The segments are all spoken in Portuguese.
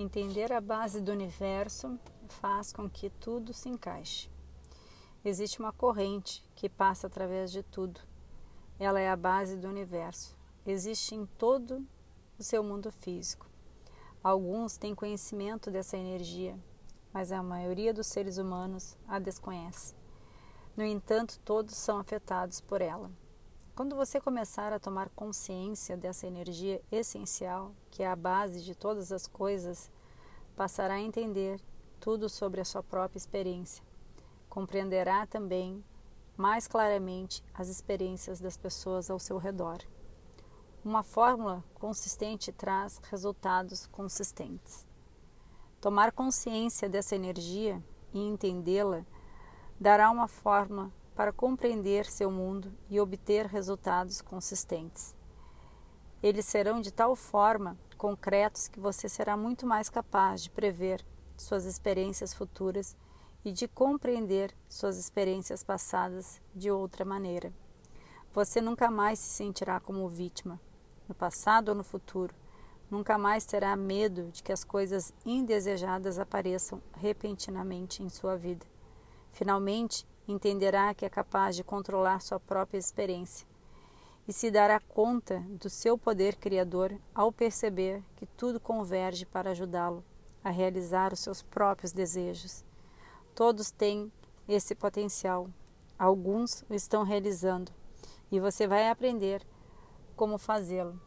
Entender a base do universo faz com que tudo se encaixe. Existe uma corrente que passa através de tudo. Ela é a base do universo. Existe em todo o seu mundo físico. Alguns têm conhecimento dessa energia, mas a maioria dos seres humanos a desconhece. No entanto, todos são afetados por ela. Quando você começar a tomar consciência dessa energia essencial, que é a base de todas as coisas, passará a entender tudo sobre a sua própria experiência. Compreenderá também mais claramente as experiências das pessoas ao seu redor. Uma fórmula consistente traz resultados consistentes. Tomar consciência dessa energia e entendê-la dará uma forma para compreender seu mundo e obter resultados consistentes. Eles serão de tal forma concretos que você será muito mais capaz de prever suas experiências futuras e de compreender suas experiências passadas de outra maneira. Você nunca mais se sentirá como vítima, no passado ou no futuro. Nunca mais terá medo de que as coisas indesejadas apareçam repentinamente em sua vida. Finalmente, entenderá que é capaz de controlar sua própria experiência e se dará conta do seu poder criador ao perceber que tudo converge para ajudá-lo a realizar os seus próprios desejos. Todos têm esse potencial, alguns o estão realizando e você vai aprender como fazê-lo.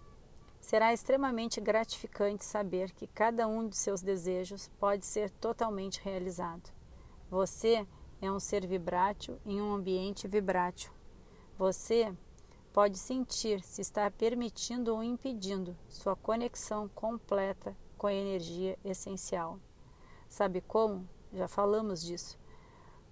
Será extremamente gratificante saber que cada um de seus desejos pode ser totalmente realizado. Você é um ser vibrátil em um ambiente vibrátil. Você pode sentir se está permitindo ou impedindo sua conexão completa com a energia essencial. Sabe como? Já falamos disso.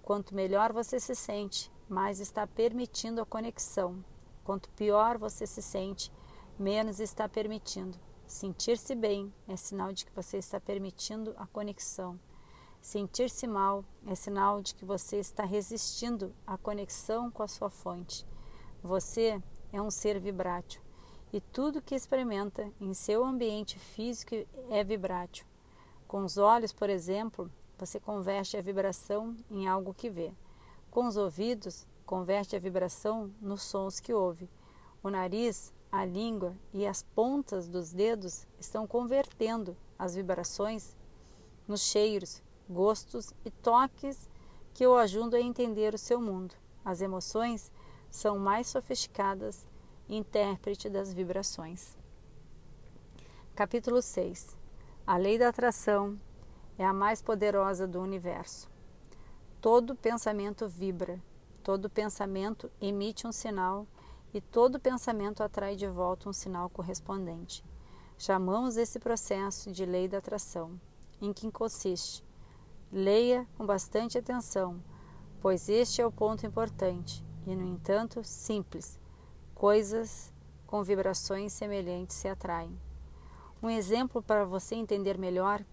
Quanto melhor você se sente, mais está permitindo a conexão. Quanto pior você se sente, menos está permitindo. Sentir-se bem é sinal de que você está permitindo a conexão. Sentir-se mal é sinal de que você está resistindo à conexão com a sua fonte. Você é um ser vibrátil e tudo que experimenta em seu ambiente físico é vibrátil. Com os olhos, por exemplo, você converte a vibração em algo que vê. Com os ouvidos, converte a vibração nos sons que ouve. O nariz, a língua e as pontas dos dedos estão convertendo as vibrações nos cheiros gostos e toques que o ajudam a entender o seu mundo. As emoções são mais sofisticadas intérprete das vibrações. Capítulo 6 A lei da atração é a mais poderosa do universo. Todo pensamento vibra, todo pensamento emite um sinal e todo pensamento atrai de volta um sinal correspondente. Chamamos esse processo de lei da atração, em que consiste Leia com bastante atenção, pois este é o ponto importante e, no entanto, simples. Coisas com vibrações semelhantes se atraem. Um exemplo para você entender melhor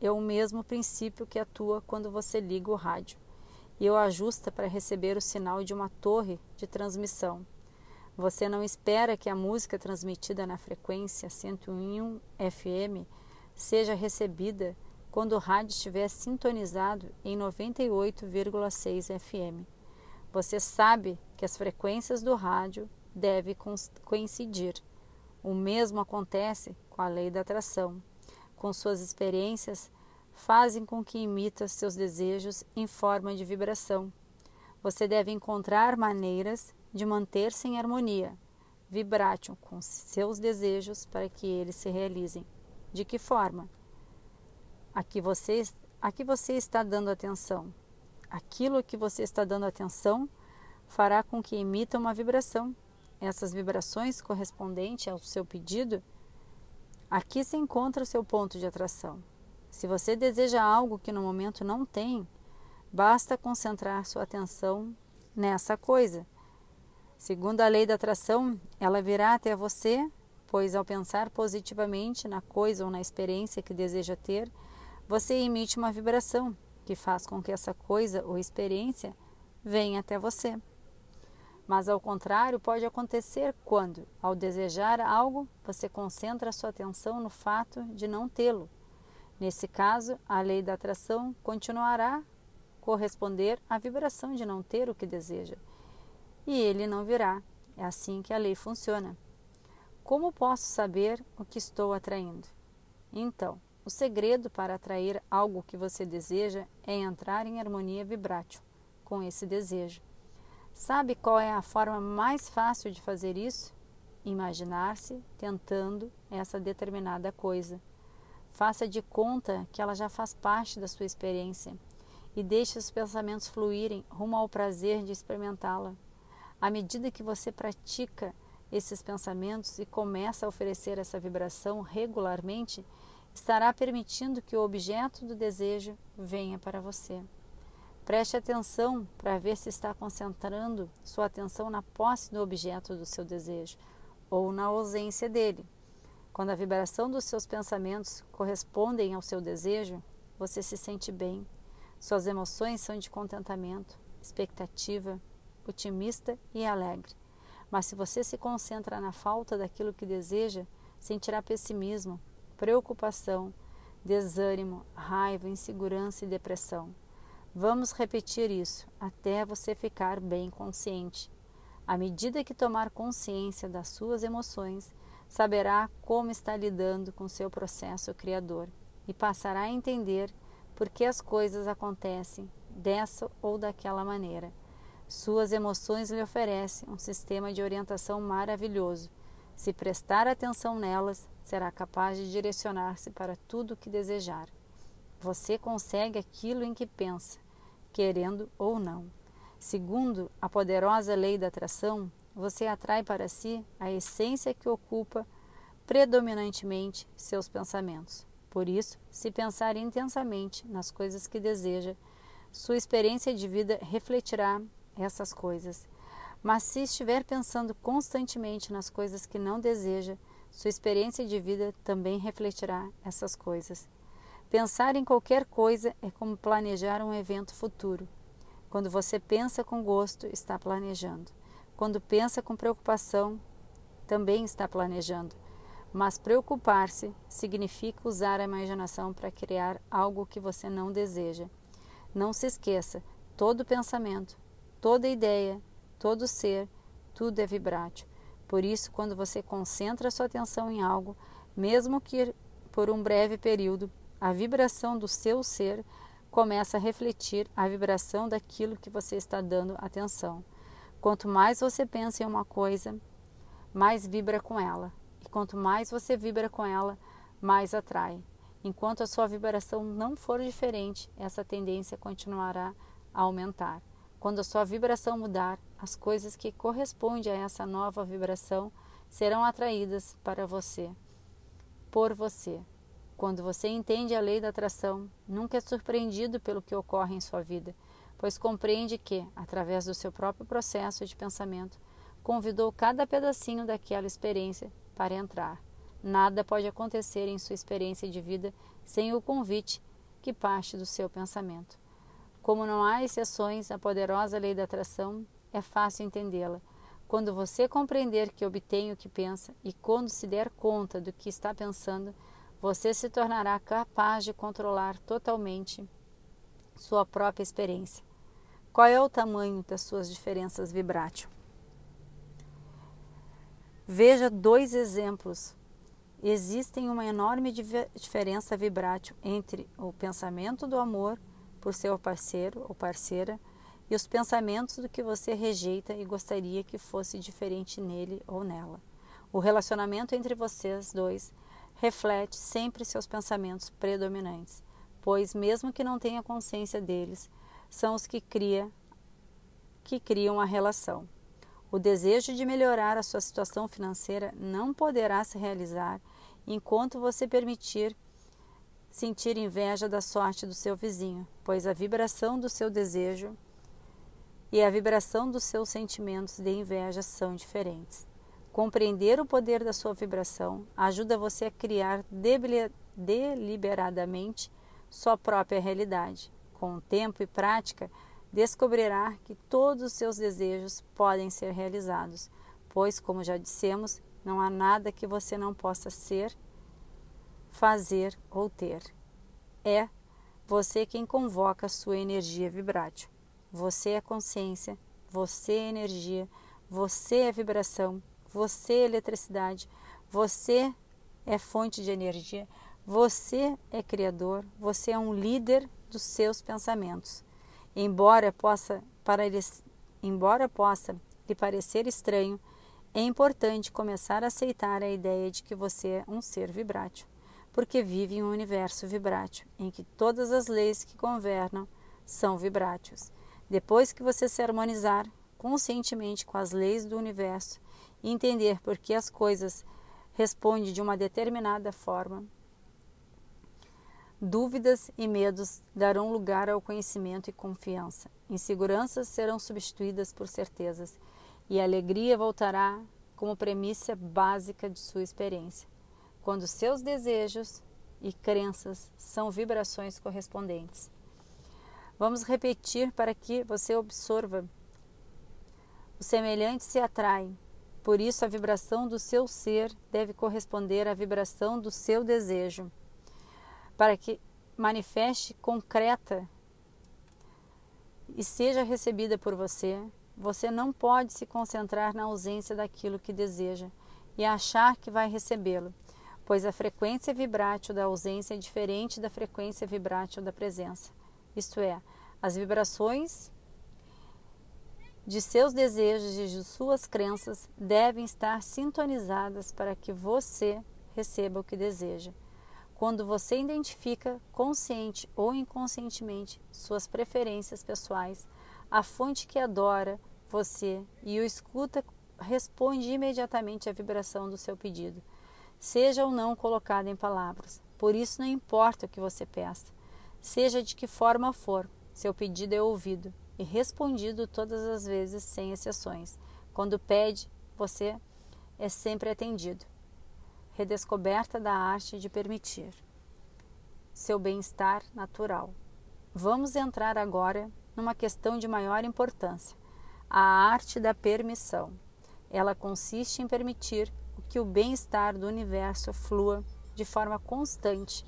é o mesmo princípio que atua quando você liga o rádio e o ajusta para receber o sinal de uma torre de transmissão. Você não espera que a música transmitida na frequência 101 FM seja recebida quando o rádio estiver sintonizado em 98,6 FM. Você sabe que as frequências do rádio devem coincidir. O mesmo acontece com a lei da atração. Com suas experiências, fazem com que imita seus desejos em forma de vibração. Você deve encontrar maneiras de manter-se em harmonia, vibrátil com seus desejos para que eles se realizem. De que forma? A que você, a que você está dando atenção. Aquilo que você está dando atenção fará com que emita uma vibração. Essas vibrações correspondentes ao seu pedido, aqui se encontra o seu ponto de atração. Se você deseja algo que no momento não tem, basta concentrar sua atenção nessa coisa. Segundo a lei da atração, ela virá até você, pois ao pensar positivamente na coisa ou na experiência que deseja ter, você emite uma vibração que faz com que essa coisa ou experiência venha até você. Mas ao contrário, pode acontecer quando, ao desejar algo, você concentra sua atenção no fato de não tê-lo. Nesse caso, a lei da atração continuará corresponder à vibração de não ter o que deseja. E ele não virá. É assim que a lei funciona. Como posso saber o que estou atraindo? Então, o segredo para atrair algo que você deseja é entrar em harmonia vibrátil com esse desejo. Sabe qual é a forma mais fácil de fazer isso? Imaginar-se tentando essa determinada coisa. Faça de conta que ela já faz parte da sua experiência e deixe os pensamentos fluírem rumo ao prazer de experimentá-la. À medida que você pratica esses pensamentos e começa a oferecer essa vibração regularmente, estará permitindo que o objeto do desejo venha para você. Preste atenção para ver se está concentrando sua atenção na posse do objeto do seu desejo ou na ausência dele. Quando a vibração dos seus pensamentos correspondem ao seu desejo, você se sente bem. Suas emoções são de contentamento, expectativa, otimista e alegre. Mas se você se concentra na falta daquilo que deseja, sentirá pessimismo, preocupação, desânimo, raiva, insegurança e depressão. Vamos repetir isso até você ficar bem consciente. À medida que tomar consciência das suas emoções, saberá como está lidando com seu processo criador e passará a entender por que as coisas acontecem dessa ou daquela maneira. Suas emoções lhe oferecem um sistema de orientação maravilhoso. Se prestar atenção nelas, será capaz de direcionar-se para tudo o que desejar. Você consegue aquilo em que pensa querendo ou não. Segundo a poderosa lei da atração, você atrai para si a essência que ocupa predominantemente seus pensamentos. Por isso, se pensar intensamente nas coisas que deseja, sua experiência de vida refletirá essas coisas. Mas se estiver pensando constantemente nas coisas que não deseja, sua experiência de vida também refletirá essas coisas. Pensar em qualquer coisa é como planejar um evento futuro. Quando você pensa com gosto, está planejando. Quando pensa com preocupação, também está planejando. Mas preocupar-se significa usar a imaginação para criar algo que você não deseja. Não se esqueça: todo pensamento, toda ideia, todo ser, tudo é vibrátil. Por isso, quando você concentra sua atenção em algo, mesmo que por um breve período, a vibração do seu ser começa a refletir a vibração daquilo que você está dando atenção. Quanto mais você pensa em uma coisa, mais vibra com ela. E quanto mais você vibra com ela, mais atrai. Enquanto a sua vibração não for diferente, essa tendência continuará a aumentar. Quando a sua vibração mudar, as coisas que correspondem a essa nova vibração serão atraídas para você, por você. Quando você entende a lei da atração, nunca é surpreendido pelo que ocorre em sua vida, pois compreende que, através do seu próprio processo de pensamento, convidou cada pedacinho daquela experiência para entrar. Nada pode acontecer em sua experiência de vida sem o convite que parte do seu pensamento. Como não há exceções à poderosa lei da atração, é fácil entendê-la. Quando você compreender que obtém o que pensa e quando se der conta do que está pensando, você se tornará capaz de controlar totalmente sua própria experiência. Qual é o tamanho das suas diferenças vibrátil? Veja dois exemplos. Existem uma enorme diferença vibrátil entre o pensamento do amor por seu parceiro ou parceira e os pensamentos do que você rejeita e gostaria que fosse diferente nele ou nela. O relacionamento entre vocês dois reflete sempre seus pensamentos predominantes, pois mesmo que não tenha consciência deles, são os que cria que criam a relação. O desejo de melhorar a sua situação financeira não poderá se realizar enquanto você permitir sentir inveja da sorte do seu vizinho, pois a vibração do seu desejo e a vibração dos seus sentimentos de inveja são diferentes. Compreender o poder da sua vibração ajuda você a criar deliberadamente sua própria realidade. Com tempo e prática, descobrirá que todos os seus desejos podem ser realizados, pois, como já dissemos, não há nada que você não possa ser, fazer ou ter. é você quem convoca sua energia vibrátil. Você é consciência, você é energia, você é vibração, você é eletricidade, você é fonte de energia, você é criador, você é um líder dos seus pensamentos. Embora possa, para embora possa lhe parecer estranho, é importante começar a aceitar a ideia de que você é um ser vibrátil, porque vive em um universo vibrátil, em que todas as leis que governam são vibráteis. Depois que você se harmonizar conscientemente com as leis do universo e entender por que as coisas respondem de uma determinada forma, Dúvidas e medos darão lugar ao conhecimento e confiança. Inseguranças serão substituídas por certezas e a alegria voltará como premissa básica de sua experiência, quando seus desejos e crenças são vibrações correspondentes. Vamos repetir para que você absorva. Os semelhantes se atraem, por isso a vibração do seu ser deve corresponder à vibração do seu desejo para que manifeste concreta e seja recebida por você, você não pode se concentrar na ausência daquilo que deseja e achar que vai recebê-lo, pois a frequência vibrátil da ausência é diferente da frequência vibrátil da presença. Isto é, as vibrações de seus desejos e de suas crenças devem estar sintonizadas para que você receba o que deseja. Quando você identifica consciente ou inconscientemente suas preferências pessoais, a fonte que adora você e o escuta responde imediatamente à vibração do seu pedido, seja ou não colocado em palavras. Por isso, não importa o que você peça, seja de que forma for, seu pedido é ouvido e respondido todas as vezes, sem exceções. Quando pede, você é sempre atendido redescoberta da arte de permitir seu bem-estar natural. Vamos entrar agora numa questão de maior importância: a arte da permissão. Ela consiste em permitir que o bem-estar do universo flua de forma constante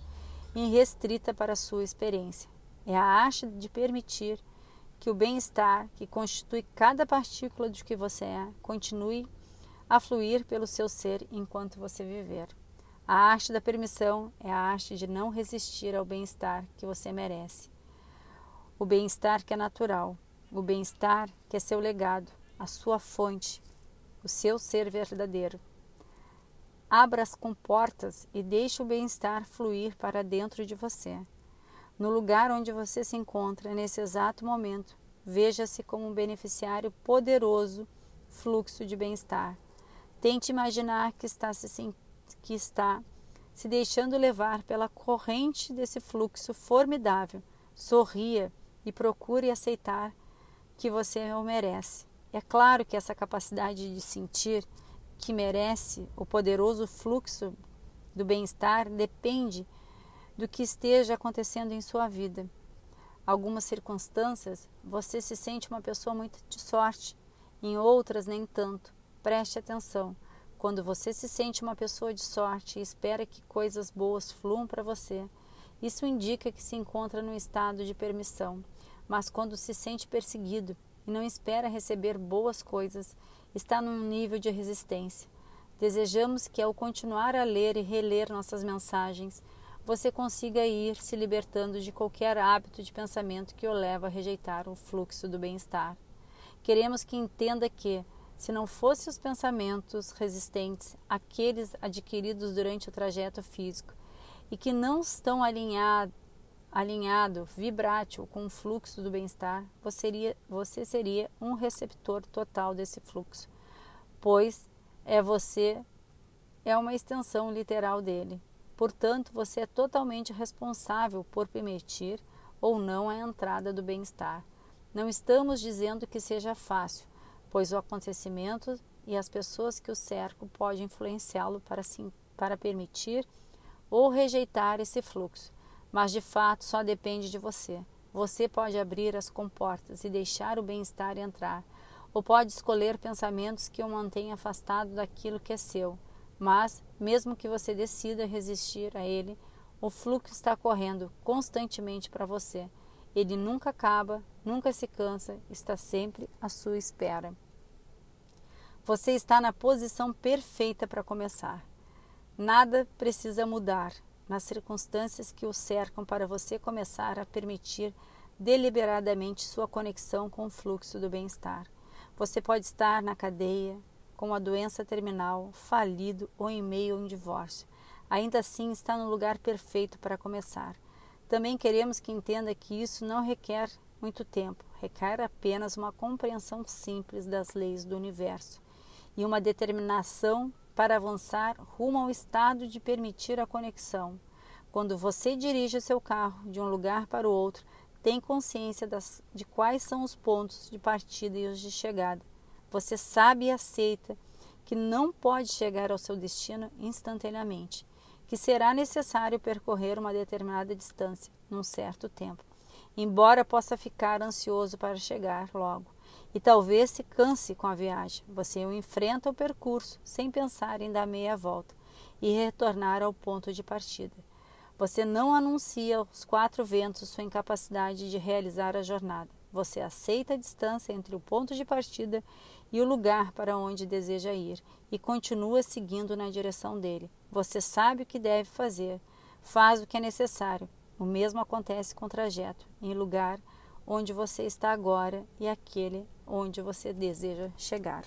e restrita para a sua experiência. É a arte de permitir que o bem-estar que constitui cada partícula de que você é continue a fluir pelo seu ser enquanto você viver. A arte da permissão é a arte de não resistir ao bem-estar que você merece. O bem-estar que é natural, o bem-estar que é seu legado, a sua fonte, o seu ser verdadeiro. Abra as comportas e deixe o bem-estar fluir para dentro de você. No lugar onde você se encontra nesse exato momento, veja-se como um beneficiário poderoso fluxo de bem-estar Tente imaginar que está se, que está se deixando levar pela corrente desse fluxo formidável. Sorria e procure aceitar que você o merece. É claro que essa capacidade de sentir que merece o poderoso fluxo do bem-estar depende do que esteja acontecendo em sua vida. Algumas circunstâncias você se sente uma pessoa muito de sorte, em outras nem tanto. Preste atenção. Quando você se sente uma pessoa de sorte e espera que coisas boas fluam para você, isso indica que se encontra num estado de permissão. Mas quando se sente perseguido e não espera receber boas coisas, está num nível de resistência. Desejamos que, ao continuar a ler e reler nossas mensagens, você consiga ir se libertando de qualquer hábito de pensamento que o leva a rejeitar o fluxo do bem-estar. Queremos que entenda que, se não fossem os pensamentos resistentes àqueles adquiridos durante o trajeto físico e que não estão alinhado, alinhado vibrátil com o fluxo do bem-estar, você seria, você seria um receptor total desse fluxo, pois é você é uma extensão literal dele. Portanto, você é totalmente responsável por permitir ou não a entrada do bem-estar. Não estamos dizendo que seja fácil, pois o acontecimento e as pessoas que o cercam podem influenciá-lo para, para permitir ou rejeitar esse fluxo, mas de fato só depende de você. Você pode abrir as comportas e deixar o bem-estar entrar, ou pode escolher pensamentos que o mantenham afastado daquilo que é seu. Mas, mesmo que você decida resistir a ele, O fluxo está correndo constantemente para você. Ele nunca acaba, nunca se cansa, está sempre à sua espera. Você está na posição perfeita para começar. Nada precisa mudar nas circunstâncias que o cercam para você começar a permitir deliberadamente sua conexão com o fluxo do bem-estar. Você pode estar na cadeia, com a doença terminal, falido ou em meio a um divórcio. Ainda assim, está no lugar perfeito para começar. Também queremos que entenda que isso não requer muito tempo, requer apenas uma compreensão simples das leis do universo e uma determinação para avançar rumo ao estado de permitir a conexão. Quando você dirige seu carro de um lugar para o outro, tem consciência das, de quais são os pontos de partida e os de chegada. Você sabe e aceita que não pode chegar ao seu destino instantaneamente, que será necessário percorrer uma determinada distância num certo tempo, embora possa ficar ansioso para chegar logo. E talvez se canse com a viagem. Você enfrenta o percurso sem pensar em dar meia volta e retornar ao ponto de partida. Você não anuncia aos quatro ventos sua incapacidade de realizar a jornada. Você aceita a distância entre o ponto de partida e o lugar para onde deseja ir e continua seguindo na direção dele. Você sabe o que deve fazer, faz o que é necessário. O mesmo acontece com o trajeto, em lugar onde você está agora e aquele onde você deseja chegar.